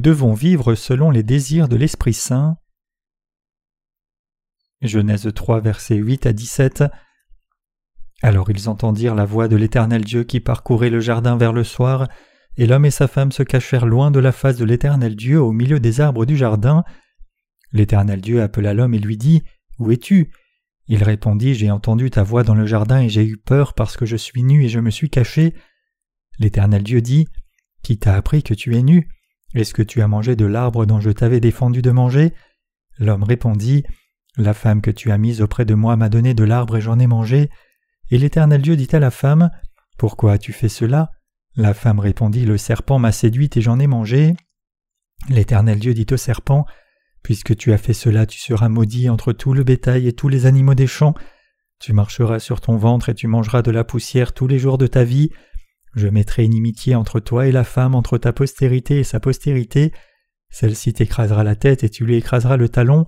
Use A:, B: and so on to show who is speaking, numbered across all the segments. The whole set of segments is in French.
A: Devons vivre selon les désirs de l'Esprit Saint. Genèse 3, versets 8 à 17. Alors ils entendirent la voix de l'Éternel Dieu qui parcourait le jardin vers le soir, et l'homme et sa femme se cachèrent loin de la face de l'Éternel Dieu au milieu des arbres du jardin. L'Éternel Dieu appela l'homme et lui dit Où es-tu? Il répondit J'ai entendu ta voix dans le jardin et j'ai eu peur parce que je suis nu et je me suis caché. L'Éternel Dieu dit Qui t'a appris que tu es nu? Est-ce que tu as mangé de l'arbre dont je t'avais défendu de manger? L'homme répondit La femme que tu as mise auprès de moi m'a donné de l'arbre et j'en ai mangé. Et l'Éternel Dieu dit à la femme Pourquoi as-tu fait cela? La femme répondit Le serpent m'a séduite et j'en ai mangé. L'Éternel Dieu dit au serpent Puisque tu as fait cela, tu seras maudit entre tout le bétail et tous les animaux des champs. Tu marcheras sur ton ventre et tu mangeras de la poussière tous les jours de ta vie. Je mettrai inimitié entre toi et la femme, entre ta postérité et sa postérité. Celle-ci t'écrasera la tête et tu lui écraseras le talon.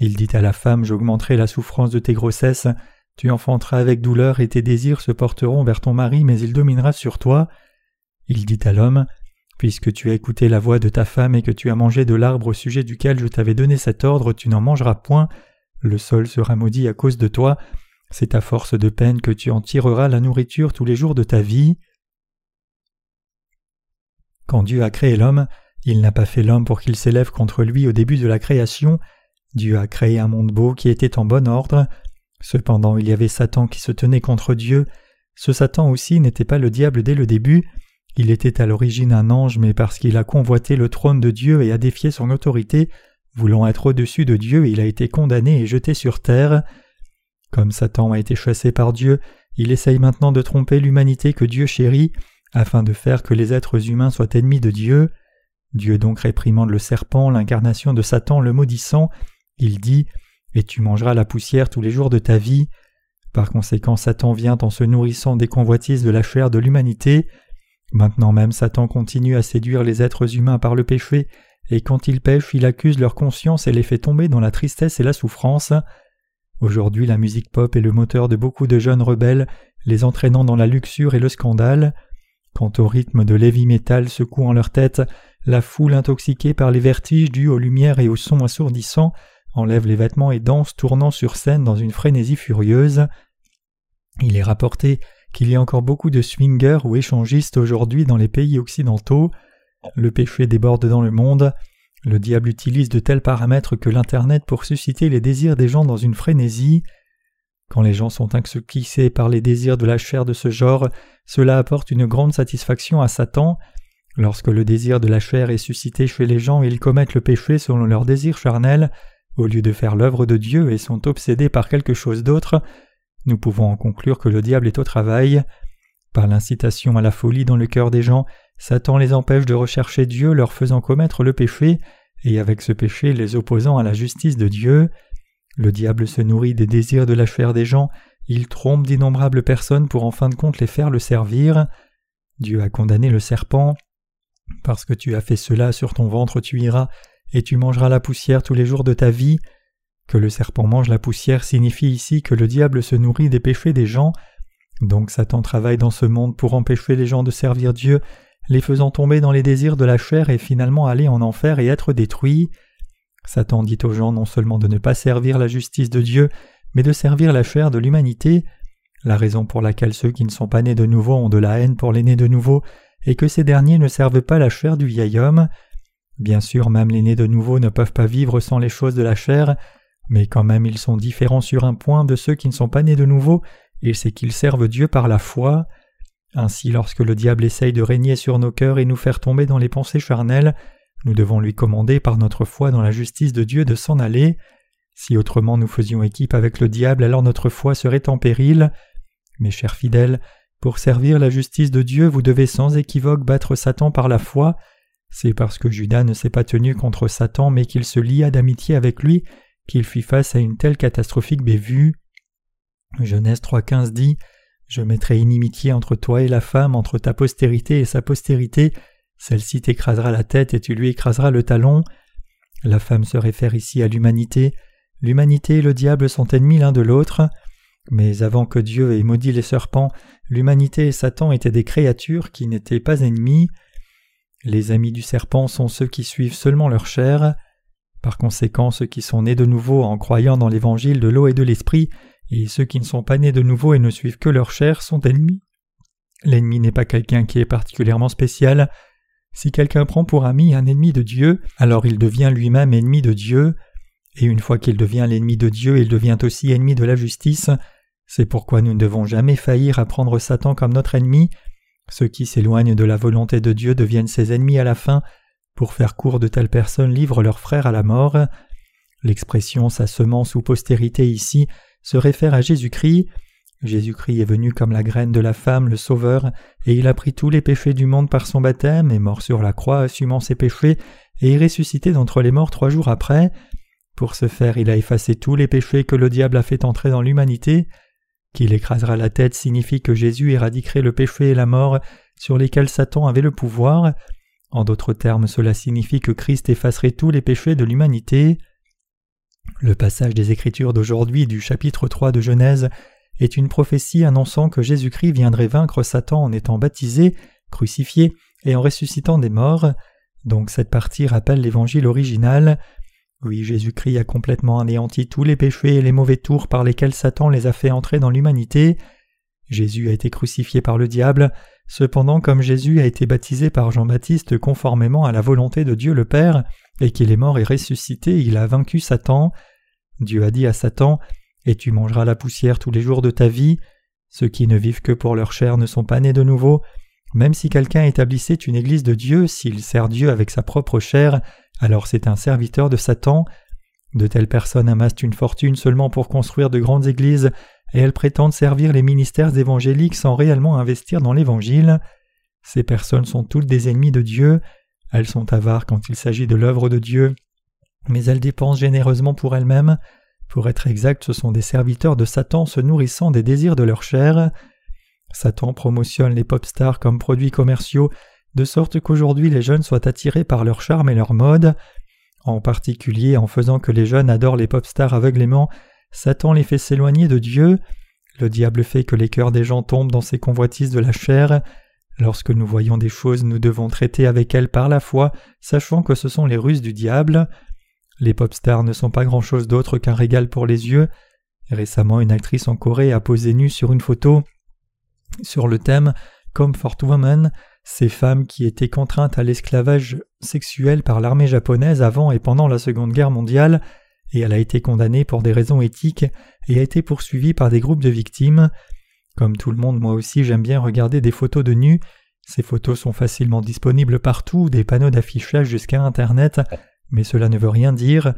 A: Il dit à la femme J'augmenterai la souffrance de tes grossesses. Tu enfanteras avec douleur et tes désirs se porteront vers ton mari, mais il dominera sur toi. Il dit à l'homme Puisque tu as écouté la voix de ta femme et que tu as mangé de l'arbre au sujet duquel je t'avais donné cet ordre, tu n'en mangeras point. Le sol sera maudit à cause de toi. C'est à force de peine que tu en tireras la nourriture tous les jours de ta vie. Quand Dieu a créé l'homme, il n'a pas fait l'homme pour qu'il s'élève contre lui au début de la création. Dieu a créé un monde beau qui était en bon ordre. Cependant il y avait Satan qui se tenait contre Dieu. Ce Satan aussi n'était pas le diable dès le début, il était à l'origine un ange, mais parce qu'il a convoité le trône de Dieu et a défié son autorité, voulant être au-dessus de Dieu, il a été condamné et jeté sur terre. Comme Satan a été chassé par Dieu, il essaye maintenant de tromper l'humanité que Dieu chérit, afin de faire que les êtres humains soient ennemis de Dieu. Dieu donc réprimande le serpent, l'incarnation de Satan le maudissant. Il dit et tu mangeras la poussière tous les jours de ta vie. Par conséquent, Satan vient en se nourrissant des convoitises de la chair de l'humanité. Maintenant même, Satan continue à séduire les êtres humains par le péché, et quand ils pêchent, il accuse leur conscience et les fait tomber dans la tristesse et la souffrance. Aujourd'hui, la musique pop est le moteur de beaucoup de jeunes rebelles, les entraînant dans la luxure et le scandale. Quant au rythme de l'heavy metal secouant leur tête, la foule intoxiquée par les vertiges dus aux lumières et aux sons assourdissants enlève les vêtements et danse tournant sur scène dans une frénésie furieuse. Il est rapporté qu'il y a encore beaucoup de swingers ou échangistes aujourd'hui dans les pays occidentaux. Le péché déborde dans le monde. Le diable utilise de tels paramètres que l'Internet pour susciter les désirs des gens dans une frénésie. Quand les gens sont intoxiqués par les désirs de la chair de ce genre, cela apporte une grande satisfaction à Satan. Lorsque le désir de la chair est suscité chez les gens, ils commettent le péché selon leur désir charnel, au lieu de faire l'œuvre de Dieu et sont obsédés par quelque chose d'autre, nous pouvons en conclure que le diable est au travail. Par l'incitation à la folie dans le cœur des gens, Satan les empêche de rechercher Dieu, leur faisant commettre le péché, et avec ce péché les opposant à la justice de Dieu. Le diable se nourrit des désirs de la chair des gens, il trompe d'innombrables personnes pour en fin de compte les faire le servir. Dieu a condamné le serpent. Parce que tu as fait cela sur ton ventre tu iras, et tu mangeras la poussière tous les jours de ta vie. Que le serpent mange la poussière signifie ici que le diable se nourrit des péchés des gens, donc Satan travaille dans ce monde pour empêcher les gens de servir Dieu, les faisant tomber dans les désirs de la chair et finalement aller en enfer et être détruits. Satan dit aux gens non seulement de ne pas servir la justice de Dieu, mais de servir la chair de l'humanité, la raison pour laquelle ceux qui ne sont pas nés de nouveau ont de la haine pour les nés de nouveau, et que ces derniers ne servent pas la chair du vieil homme. Bien sûr, même les nés de nouveau ne peuvent pas vivre sans les choses de la chair, mais quand même ils sont différents sur un point de ceux qui ne sont pas nés de nouveau, et c'est qu'ils servent Dieu par la foi. Ainsi, lorsque le diable essaye de régner sur nos cœurs et nous faire tomber dans les pensées charnelles, nous devons lui commander par notre foi dans la justice de Dieu de s'en aller. Si autrement nous faisions équipe avec le diable, alors notre foi serait en péril. Mes chers fidèles, pour servir la justice de Dieu, vous devez sans équivoque battre Satan par la foi, c'est parce que Judas ne s'est pas tenu contre Satan mais qu'il se lia d'amitié avec lui qu'il fit face à une telle catastrophique bévue. Genèse 3.15 dit Je mettrai inimitié entre toi et la femme, entre ta postérité et sa postérité, celle-ci t'écrasera la tête et tu lui écraseras le talon. La femme se réfère ici à l'humanité. L'humanité et le diable sont ennemis l'un de l'autre. Mais avant que Dieu ait maudit les serpents, l'humanité et Satan étaient des créatures qui n'étaient pas ennemis. Les amis du serpent sont ceux qui suivent seulement leur chair. Par conséquent, ceux qui sont nés de nouveau en croyant dans l'évangile de l'eau et de l'esprit, et ceux qui ne sont pas nés de nouveau et ne suivent que leur chair sont ennemis. L'ennemi n'est pas quelqu'un qui est particulièrement spécial. Si quelqu'un prend pour ami un ennemi de Dieu, alors il devient lui-même ennemi de Dieu, et une fois qu'il devient l'ennemi de Dieu, il devient aussi ennemi de la justice. C'est pourquoi nous ne devons jamais faillir à prendre Satan comme notre ennemi. Ceux qui s'éloignent de la volonté de Dieu deviennent ses ennemis à la fin. Pour faire court, de telles personnes livrent leurs frères à la mort. L'expression sa semence ou postérité ici se réfère à Jésus-Christ. Jésus-Christ est venu comme la graine de la femme, le Sauveur, et il a pris tous les péchés du monde par son baptême, est mort sur la croix assumant ses péchés, et est ressuscité d'entre les morts trois jours après. Pour ce faire, il a effacé tous les péchés que le diable a fait entrer dans l'humanité. Qu'il écrasera la tête signifie que Jésus éradiquerait le péché et la mort sur lesquels Satan avait le pouvoir. En d'autres termes, cela signifie que Christ effacerait tous les péchés de l'humanité. Le passage des Écritures d'aujourd'hui du chapitre 3 de Genèse est une prophétie annonçant que Jésus-Christ viendrait vaincre Satan en étant baptisé, crucifié et en ressuscitant des morts. Donc cette partie rappelle l'évangile original. Oui, Jésus-Christ a complètement anéanti tous les péchés et les mauvais tours par lesquels Satan les a fait entrer dans l'humanité. Jésus a été crucifié par le diable, cependant comme Jésus a été baptisé par Jean-Baptiste conformément à la volonté de Dieu le Père, et qu'il est mort et ressuscité, il a vaincu Satan. Dieu a dit à Satan Et tu mangeras la poussière tous les jours de ta vie. Ceux qui ne vivent que pour leur chair ne sont pas nés de nouveau. Même si quelqu'un établissait une église de Dieu, s'il sert Dieu avec sa propre chair, alors c'est un serviteur de Satan. De telles personnes amassent une fortune seulement pour construire de grandes églises, et elles prétendent servir les ministères évangéliques sans réellement investir dans l'Évangile. Ces personnes sont toutes des ennemis de Dieu, elles sont avares quand il s'agit de l'œuvre de Dieu, mais elles dépensent généreusement pour elles-mêmes. Pour être exact, ce sont des serviteurs de Satan se nourrissant des désirs de leur chair. Satan promotionne les pop stars comme produits commerciaux, de sorte qu'aujourd'hui les jeunes soient attirés par leur charme et leur mode. En particulier, en faisant que les jeunes adorent les pop stars aveuglément, Satan les fait s'éloigner de Dieu. Le diable fait que les cœurs des gens tombent dans ces convoitises de la chair. Lorsque nous voyons des choses, nous devons traiter avec elles par la foi, sachant que ce sont les ruses du diable. Les pop stars ne sont pas grand-chose d'autre qu'un régal pour les yeux. Récemment, une actrice en Corée a posé nue sur une photo sur le thème Comfort Woman, ces femmes qui étaient contraintes à l'esclavage sexuel par l'armée japonaise avant et pendant la Seconde Guerre mondiale, et elle a été condamnée pour des raisons éthiques et a été poursuivie par des groupes de victimes. Comme tout le monde, moi aussi j'aime bien regarder des photos de nus. Ces photos sont facilement disponibles partout, des panneaux d'affichage jusqu'à Internet, mais cela ne veut rien dire.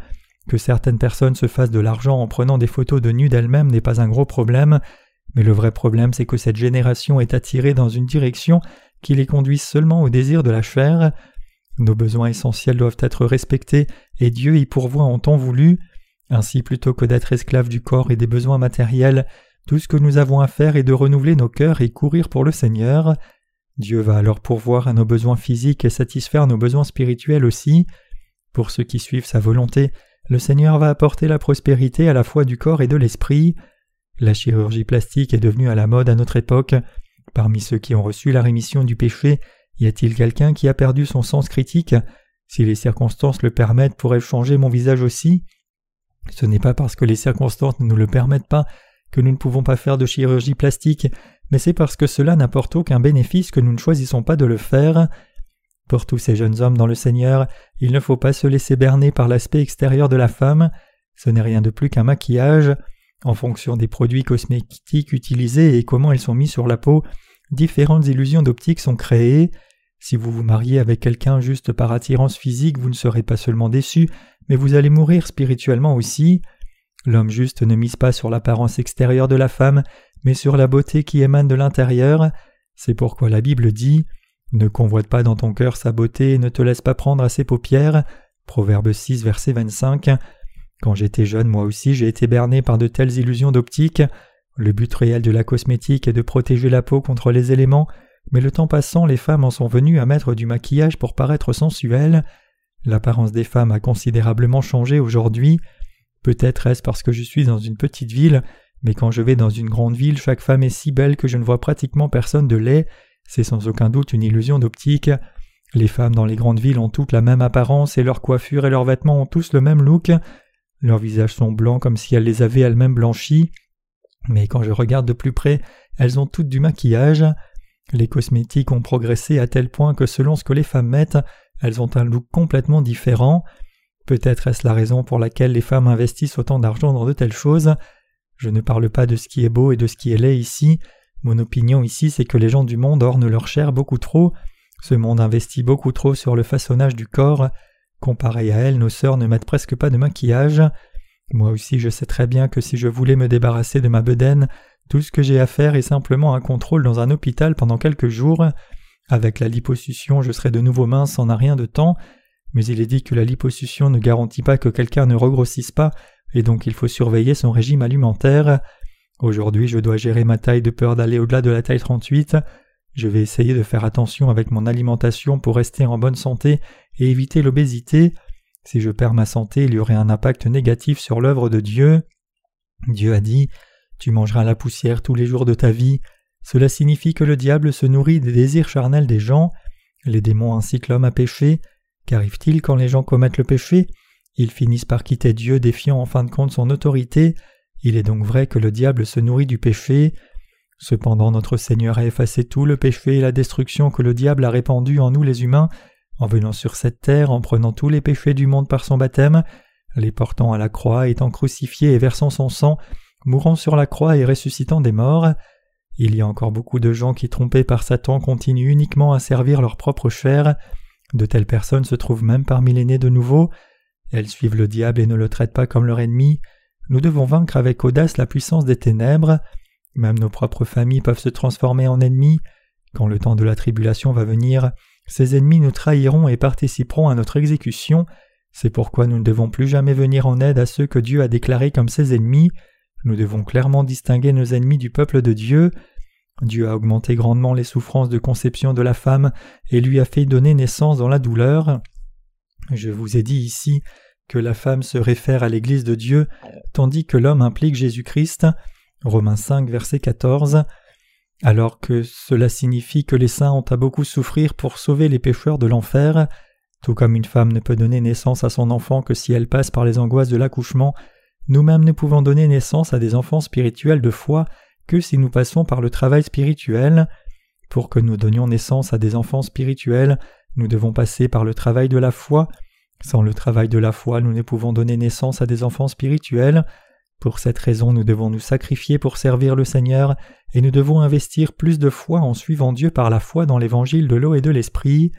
A: Que certaines personnes se fassent de l'argent en prenant des photos de nus d'elles-mêmes n'est pas un gros problème, mais le vrai problème c'est que cette génération est attirée dans une direction qui les conduit seulement au désir de la chair. Nos besoins essentiels doivent être respectés et Dieu y pourvoit en temps voulu. Ainsi, plutôt que d'être esclaves du corps et des besoins matériels, tout ce que nous avons à faire est de renouveler nos cœurs et courir pour le Seigneur. Dieu va alors pourvoir à nos besoins physiques et satisfaire nos besoins spirituels aussi. Pour ceux qui suivent sa volonté, le Seigneur va apporter la prospérité à la fois du corps et de l'esprit. La chirurgie plastique est devenue à la mode à notre époque. Parmi ceux qui ont reçu la rémission du péché, y a-t-il quelqu'un qui a perdu son sens critique? Si les circonstances le permettent, pourrais-je changer mon visage aussi? Ce n'est pas parce que les circonstances ne nous le permettent pas que nous ne pouvons pas faire de chirurgie plastique, mais c'est parce que cela n'apporte aucun bénéfice que nous ne choisissons pas de le faire. Pour tous ces jeunes hommes dans le Seigneur, il ne faut pas se laisser berner par l'aspect extérieur de la femme, ce n'est rien de plus qu'un maquillage. En fonction des produits cosmétiques utilisés et comment ils sont mis sur la peau, différentes illusions d'optique sont créées. Si vous vous mariez avec quelqu'un juste par attirance physique, vous ne serez pas seulement déçu, mais vous allez mourir spirituellement aussi. L'homme juste ne mise pas sur l'apparence extérieure de la femme, mais sur la beauté qui émane de l'intérieur. C'est pourquoi la Bible dit Ne convoite pas dans ton cœur sa beauté et ne te laisse pas prendre à ses paupières. Proverbe 6, verset 25. Quand j'étais jeune, moi aussi, j'ai été berné par de telles illusions d'optique. Le but réel de la cosmétique est de protéger la peau contre les éléments, mais le temps passant, les femmes en sont venues à mettre du maquillage pour paraître sensuelles. L'apparence des femmes a considérablement changé aujourd'hui. Peut-être est-ce parce que je suis dans une petite ville, mais quand je vais dans une grande ville, chaque femme est si belle que je ne vois pratiquement personne de laid. C'est sans aucun doute une illusion d'optique. Les femmes dans les grandes villes ont toutes la même apparence et leurs coiffures et leurs vêtements ont tous le même look. Leurs visages sont blancs comme si elles les avaient elles-mêmes blanchis. Mais quand je regarde de plus près, elles ont toutes du maquillage. Les cosmétiques ont progressé à tel point que selon ce que les femmes mettent, elles ont un look complètement différent. Peut-être est-ce la raison pour laquelle les femmes investissent autant d'argent dans de telles choses. Je ne parle pas de ce qui est beau et de ce qui est laid ici. Mon opinion ici, c'est que les gens du monde ornent leur chair beaucoup trop. Ce monde investit beaucoup trop sur le façonnage du corps. Comparé à elles, nos sœurs ne mettent presque pas de maquillage. Moi aussi, je sais très bien que si je voulais me débarrasser de ma bedaine, tout ce que j'ai à faire est simplement un contrôle dans un hôpital pendant quelques jours. Avec la liposuction, je serai de nouveau mince en un rien de temps, mais il est dit que la liposuction ne garantit pas que quelqu'un ne regrossisse pas, et donc il faut surveiller son régime alimentaire. Aujourd'hui, je dois gérer ma taille de peur d'aller au-delà de la taille 38. Je vais essayer de faire attention avec mon alimentation pour rester en bonne santé et éviter l'obésité. Si je perds ma santé, il y aurait un impact négatif sur l'œuvre de Dieu. Dieu a dit Tu mangeras la poussière tous les jours de ta vie. Cela signifie que le diable se nourrit des désirs charnels des gens. Les démons incitent l'homme à pécher. Qu'arrive-t-il quand les gens commettent le péché? Ils finissent par quitter Dieu, défiant en fin de compte son autorité. Il est donc vrai que le diable se nourrit du péché. Cependant notre Seigneur a effacé tout le péché et la destruction que le diable a répandu en nous les humains, en venant sur cette terre, en prenant tous les péchés du monde par son baptême, les portant à la croix, étant crucifié et versant son sang, mourant sur la croix et ressuscitant des morts. Il y a encore beaucoup de gens qui, trompés par Satan, continuent uniquement à servir leur propre chair. De telles personnes se trouvent même parmi les nés de nouveau. Elles suivent le diable et ne le traitent pas comme leur ennemi. Nous devons vaincre avec audace la puissance des ténèbres. Même nos propres familles peuvent se transformer en ennemis. Quand le temps de la tribulation va venir, ces ennemis nous trahiront et participeront à notre exécution. C'est pourquoi nous ne devons plus jamais venir en aide à ceux que Dieu a déclarés comme ses ennemis. Nous devons clairement distinguer nos ennemis du peuple de Dieu. Dieu a augmenté grandement les souffrances de conception de la femme et lui a fait donner naissance dans la douleur. Je vous ai dit ici que la femme se réfère à l'Église de Dieu, tandis que l'homme implique Jésus-Christ. Romains 5, verset 14. Alors que cela signifie que les saints ont à beaucoup souffrir pour sauver les pécheurs de l'enfer, tout comme une femme ne peut donner naissance à son enfant que si elle passe par les angoisses de l'accouchement, nous-mêmes ne pouvons donner naissance à des enfants spirituels de foi que si nous passons par le travail spirituel. Pour que nous donnions naissance à des enfants spirituels, nous devons passer par le travail de la foi, sans le travail de la foi, nous ne pouvons donner naissance à des enfants spirituels. Pour cette raison, nous devons nous sacrifier pour servir le Seigneur, et nous devons investir plus de foi en suivant Dieu par la foi dans l'évangile de l'eau et de l'esprit.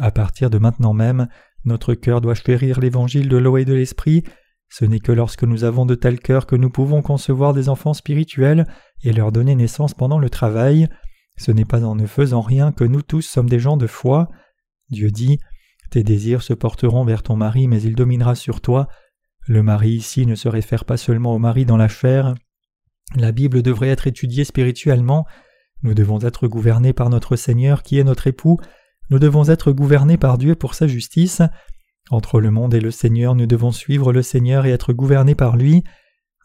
A: À partir de maintenant même, notre cœur doit chérir l'évangile de l'eau et de l'esprit. Ce n'est que lorsque nous avons de tels cœurs que nous pouvons concevoir des enfants spirituels et leur donner naissance pendant le travail. Ce n'est pas en ne faisant rien que nous tous sommes des gens de foi. Dieu dit tes désirs se porteront vers ton mari, mais il dominera sur toi. Le mari ici ne se réfère pas seulement au mari dans la chair. La Bible devrait être étudiée spirituellement. Nous devons être gouvernés par notre Seigneur qui est notre époux. Nous devons être gouvernés par Dieu pour sa justice. Entre le monde et le Seigneur, nous devons suivre le Seigneur et être gouvernés par lui.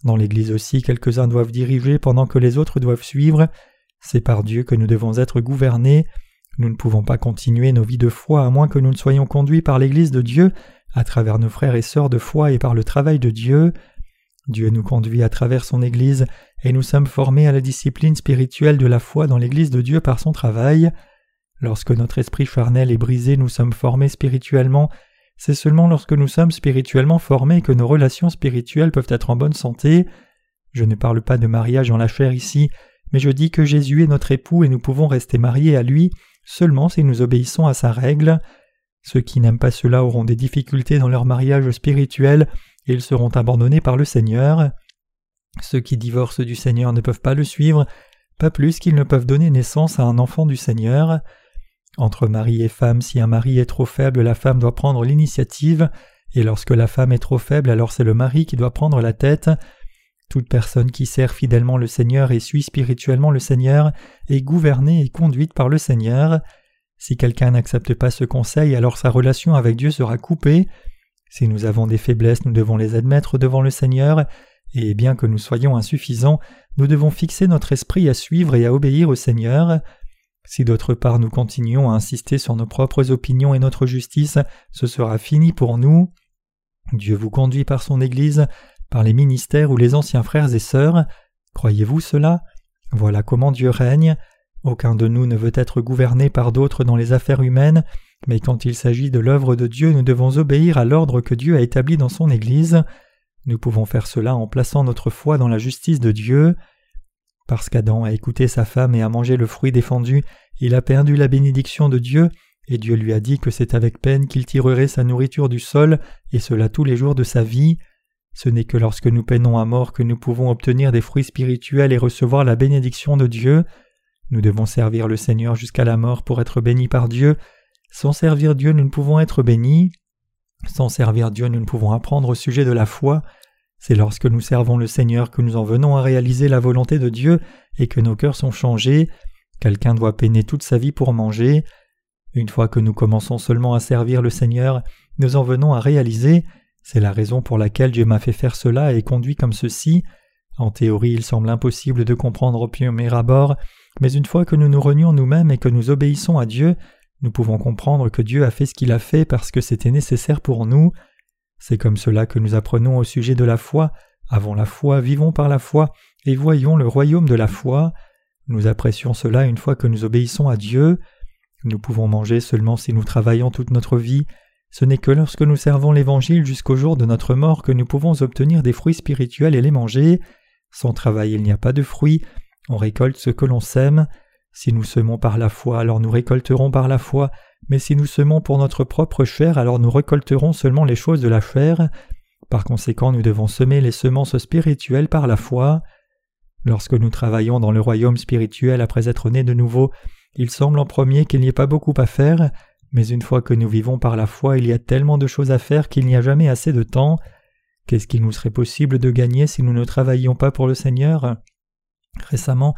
A: Dans l'Église aussi, quelques-uns doivent diriger pendant que les autres doivent suivre. C'est par Dieu que nous devons être gouvernés. Nous ne pouvons pas continuer nos vies de foi à moins que nous ne soyons conduits par l'Église de Dieu, à travers nos frères et sœurs de foi et par le travail de Dieu. Dieu nous conduit à travers son Église, et nous sommes formés à la discipline spirituelle de la foi dans l'Église de Dieu par son travail. Lorsque notre esprit charnel est brisé, nous sommes formés spirituellement. C'est seulement lorsque nous sommes spirituellement formés que nos relations spirituelles peuvent être en bonne santé. Je ne parle pas de mariage en la chair ici, mais je dis que Jésus est notre époux et nous pouvons rester mariés à lui seulement si nous obéissons à sa règle. Ceux qui n'aiment pas cela auront des difficultés dans leur mariage spirituel et ils seront abandonnés par le Seigneur. Ceux qui divorcent du Seigneur ne peuvent pas le suivre, pas plus qu'ils ne peuvent donner naissance à un enfant du Seigneur. Entre mari et femme, si un mari est trop faible, la femme doit prendre l'initiative, et lorsque la femme est trop faible, alors c'est le mari qui doit prendre la tête. Toute personne qui sert fidèlement le Seigneur et suit spirituellement le Seigneur est gouvernée et conduite par le Seigneur. Si quelqu'un n'accepte pas ce conseil, alors sa relation avec Dieu sera coupée. Si nous avons des faiblesses, nous devons les admettre devant le Seigneur, et bien que nous soyons insuffisants, nous devons fixer notre esprit à suivre et à obéir au Seigneur. Si d'autre part nous continuons à insister sur nos propres opinions et notre justice, ce sera fini pour nous. Dieu vous conduit par son Église, par les ministères ou les anciens frères et sœurs. Croyez-vous cela? Voilà comment Dieu règne. Aucun de nous ne veut être gouverné par d'autres dans les affaires humaines, mais quand il s'agit de l'œuvre de Dieu, nous devons obéir à l'ordre que Dieu a établi dans son Église. Nous pouvons faire cela en plaçant notre foi dans la justice de Dieu. Parce qu'Adam a écouté sa femme et a mangé le fruit défendu, il a perdu la bénédiction de Dieu, et Dieu lui a dit que c'est avec peine qu'il tirerait sa nourriture du sol, et cela tous les jours de sa vie. Ce n'est que lorsque nous peinons à mort que nous pouvons obtenir des fruits spirituels et recevoir la bénédiction de Dieu. Nous devons servir le Seigneur jusqu'à la mort pour être bénis par Dieu. Sans servir Dieu, nous ne pouvons être bénis. Sans servir Dieu, nous ne pouvons apprendre au sujet de la foi. C'est lorsque nous servons le Seigneur que nous en venons à réaliser la volonté de Dieu et que nos cœurs sont changés. Quelqu'un doit peiner toute sa vie pour manger. Une fois que nous commençons seulement à servir le Seigneur, nous en venons à réaliser c'est la raison pour laquelle Dieu m'a fait faire cela et conduit comme ceci. En théorie, il semble impossible de comprendre au premier abord, mais une fois que nous nous renions nous-mêmes et que nous obéissons à Dieu, nous pouvons comprendre que Dieu a fait ce qu'il a fait parce que c'était nécessaire pour nous. C'est comme cela que nous apprenons au sujet de la foi. Avons la foi, vivons par la foi, et voyons le royaume de la foi. Nous apprécions cela une fois que nous obéissons à Dieu. Nous pouvons manger seulement si nous travaillons toute notre vie. Ce n'est que lorsque nous servons l'Évangile jusqu'au jour de notre mort que nous pouvons obtenir des fruits spirituels et les manger. Sans travail il n'y a pas de fruits, on récolte ce que l'on sème. Si nous semons par la foi, alors nous récolterons par la foi, mais si nous semons pour notre propre chair, alors nous récolterons seulement les choses de la chair. Par conséquent, nous devons semer les semences spirituelles par la foi. Lorsque nous travaillons dans le royaume spirituel après être nés de nouveau, il semble en premier qu'il n'y ait pas beaucoup à faire, mais une fois que nous vivons par la foi, il y a tellement de choses à faire qu'il n'y a jamais assez de temps. Qu'est-ce qu'il nous serait possible de gagner si nous ne travaillions pas pour le Seigneur? Récemment,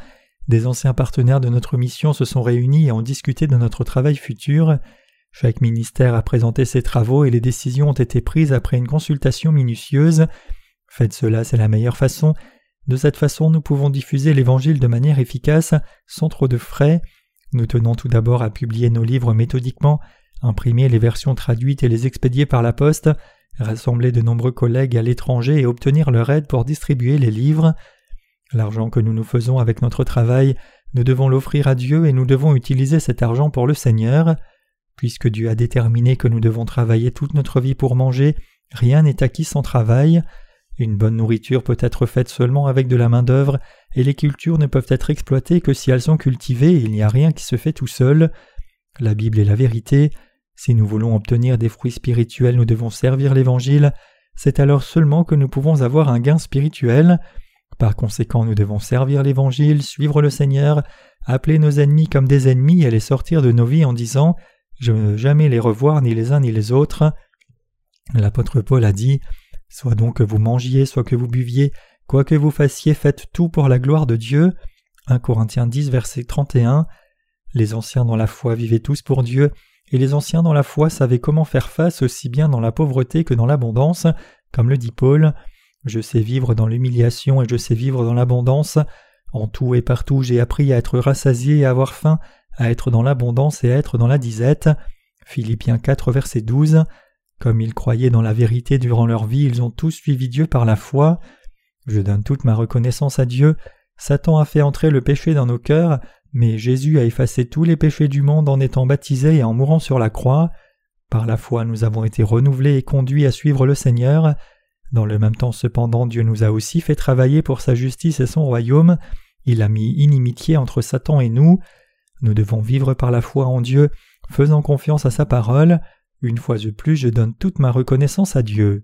A: des anciens partenaires de notre mission se sont réunis et ont discuté de notre travail futur. Chaque ministère a présenté ses travaux et les décisions ont été prises après une consultation minutieuse. Faites cela, c'est la meilleure façon. De cette façon, nous pouvons diffuser l'Évangile de manière efficace, sans trop de frais. Nous tenons tout d'abord à publier nos livres méthodiquement, imprimer les versions traduites et les expédier par la poste, rassembler de nombreux collègues à l'étranger et obtenir leur aide pour distribuer les livres. L'argent que nous nous faisons avec notre travail, nous devons l'offrir à Dieu et nous devons utiliser cet argent pour le Seigneur. Puisque Dieu a déterminé que nous devons travailler toute notre vie pour manger, rien n'est acquis sans travail. Une bonne nourriture peut être faite seulement avec de la main-d'œuvre, et les cultures ne peuvent être exploitées que si elles sont cultivées, il n'y a rien qui se fait tout seul. La Bible est la vérité. Si nous voulons obtenir des fruits spirituels, nous devons servir l'Évangile. C'est alors seulement que nous pouvons avoir un gain spirituel. Par conséquent, nous devons servir l'Évangile, suivre le Seigneur, appeler nos ennemis comme des ennemis et les sortir de nos vies en disant Je ne veux jamais les revoir ni les uns ni les autres. L'apôtre Paul a dit Soit donc que vous mangiez, soit que vous buviez, quoi que vous fassiez, faites tout pour la gloire de Dieu. 1 Corinthiens 10, verset 31. Les anciens dans la foi vivaient tous pour Dieu, et les anciens dans la foi savaient comment faire face aussi bien dans la pauvreté que dans l'abondance, comme le dit Paul. Je sais vivre dans l'humiliation et je sais vivre dans l'abondance. En tout et partout j'ai appris à être rassasié et à avoir faim, à être dans l'abondance et à être dans la disette. Philippiens 4 verset 12. Comme ils croyaient dans la vérité durant leur vie, ils ont tous suivi Dieu par la foi. Je donne toute ma reconnaissance à Dieu. Satan a fait entrer le péché dans nos cœurs, mais Jésus a effacé tous les péchés du monde en étant baptisé et en mourant sur la croix. Par la foi nous avons été renouvelés et conduits à suivre le Seigneur. Dans le même temps cependant Dieu nous a aussi fait travailler pour sa justice et son royaume, il a mis inimitié entre Satan et nous, nous devons vivre par la foi en Dieu, faisant confiance à sa parole, une fois de plus je donne toute ma reconnaissance à Dieu.